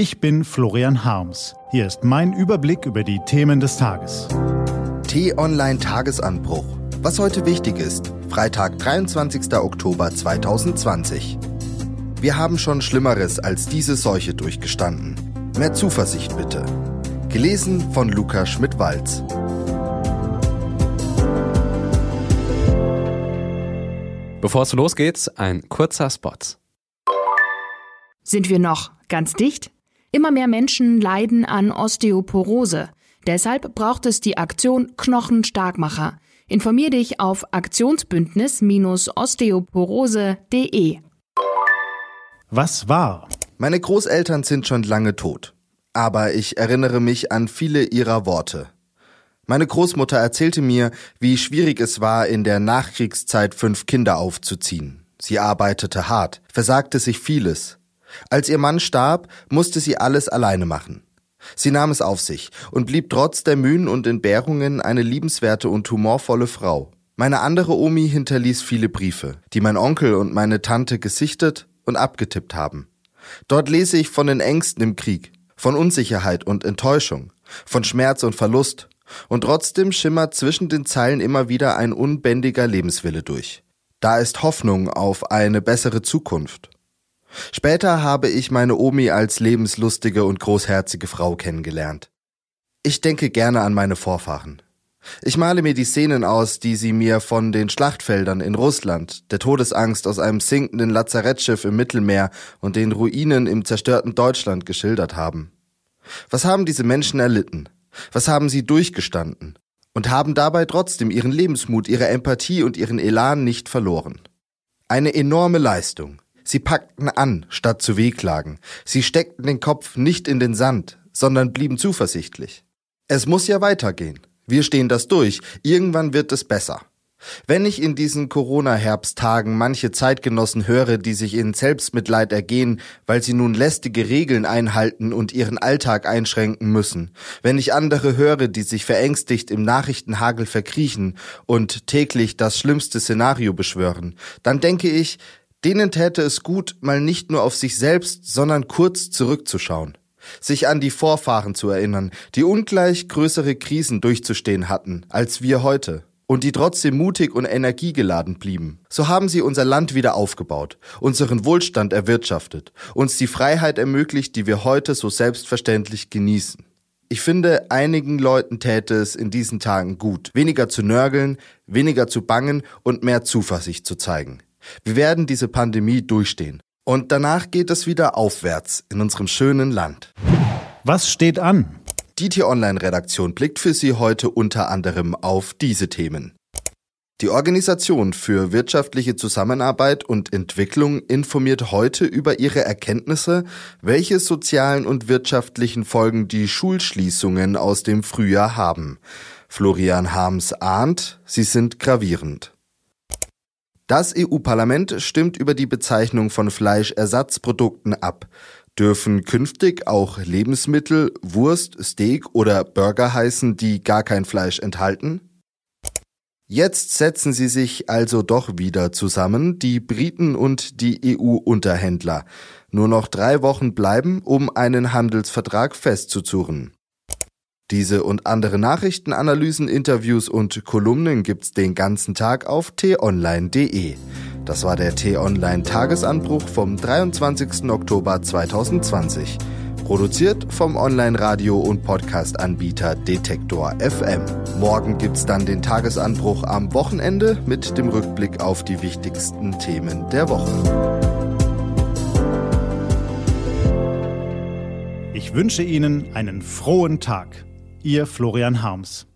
Ich bin Florian Harms. Hier ist mein Überblick über die Themen des Tages. T-Online Tagesanbruch. Was heute wichtig ist. Freitag, 23. Oktober 2020. Wir haben schon Schlimmeres als diese Seuche durchgestanden. Mehr Zuversicht bitte. Gelesen von Luca Schmidt-Walz. Bevor es losgeht, ein kurzer Spot. Sind wir noch ganz dicht? Immer mehr Menschen leiden an Osteoporose. Deshalb braucht es die Aktion Knochenstarkmacher. Informier dich auf aktionsbündnis-osteoporose.de. Was war? Meine Großeltern sind schon lange tot. Aber ich erinnere mich an viele ihrer Worte. Meine Großmutter erzählte mir, wie schwierig es war, in der Nachkriegszeit fünf Kinder aufzuziehen. Sie arbeitete hart, versagte sich vieles. Als ihr Mann starb, musste sie alles alleine machen. Sie nahm es auf sich und blieb trotz der Mühen und Entbehrungen eine liebenswerte und humorvolle Frau. Meine andere Omi hinterließ viele Briefe, die mein Onkel und meine Tante gesichtet und abgetippt haben. Dort lese ich von den Ängsten im Krieg, von Unsicherheit und Enttäuschung, von Schmerz und Verlust, und trotzdem schimmert zwischen den Zeilen immer wieder ein unbändiger Lebenswille durch. Da ist Hoffnung auf eine bessere Zukunft. Später habe ich meine Omi als lebenslustige und großherzige Frau kennengelernt. Ich denke gerne an meine Vorfahren. Ich male mir die Szenen aus, die sie mir von den Schlachtfeldern in Russland, der Todesangst aus einem sinkenden Lazarettschiff im Mittelmeer und den Ruinen im zerstörten Deutschland geschildert haben. Was haben diese Menschen erlitten? Was haben sie durchgestanden? Und haben dabei trotzdem ihren Lebensmut, ihre Empathie und ihren Elan nicht verloren. Eine enorme Leistung, Sie packten an, statt zu wehklagen. Sie steckten den Kopf nicht in den Sand, sondern blieben zuversichtlich. Es muss ja weitergehen. Wir stehen das durch. Irgendwann wird es besser. Wenn ich in diesen Corona-Herbsttagen manche Zeitgenossen höre, die sich in Selbstmitleid ergehen, weil sie nun lästige Regeln einhalten und ihren Alltag einschränken müssen, wenn ich andere höre, die sich verängstigt im Nachrichtenhagel verkriechen und täglich das schlimmste Szenario beschwören, dann denke ich, Denen täte es gut, mal nicht nur auf sich selbst, sondern kurz zurückzuschauen. Sich an die Vorfahren zu erinnern, die ungleich größere Krisen durchzustehen hatten, als wir heute. Und die trotzdem mutig und energiegeladen blieben. So haben sie unser Land wieder aufgebaut, unseren Wohlstand erwirtschaftet, uns die Freiheit ermöglicht, die wir heute so selbstverständlich genießen. Ich finde, einigen Leuten täte es in diesen Tagen gut, weniger zu nörgeln, weniger zu bangen und mehr Zuversicht zu zeigen. Wir werden diese Pandemie durchstehen. Und danach geht es wieder aufwärts in unserem schönen Land. Was steht an? Die T-Online-Redaktion blickt für Sie heute unter anderem auf diese Themen. Die Organisation für wirtschaftliche Zusammenarbeit und Entwicklung informiert heute über ihre Erkenntnisse, welche sozialen und wirtschaftlichen Folgen die Schulschließungen aus dem Frühjahr haben. Florian Harms ahnt, sie sind gravierend. Das EU-Parlament stimmt über die Bezeichnung von Fleischersatzprodukten ab. Dürfen künftig auch Lebensmittel, Wurst, Steak oder Burger heißen, die gar kein Fleisch enthalten? Jetzt setzen sie sich also doch wieder zusammen, die Briten und die EU-Unterhändler. Nur noch drei Wochen bleiben, um einen Handelsvertrag festzuzurren. Diese und andere Nachrichtenanalysen, Interviews und Kolumnen gibt's den ganzen Tag auf t-online.de. Das war der T-Online Tagesanbruch vom 23. Oktober 2020. Produziert vom Online-Radio- und Podcast-Anbieter Detektor FM. Morgen gibt's dann den Tagesanbruch am Wochenende mit dem Rückblick auf die wichtigsten Themen der Woche. Ich wünsche Ihnen einen frohen Tag. Ihr Florian Harms.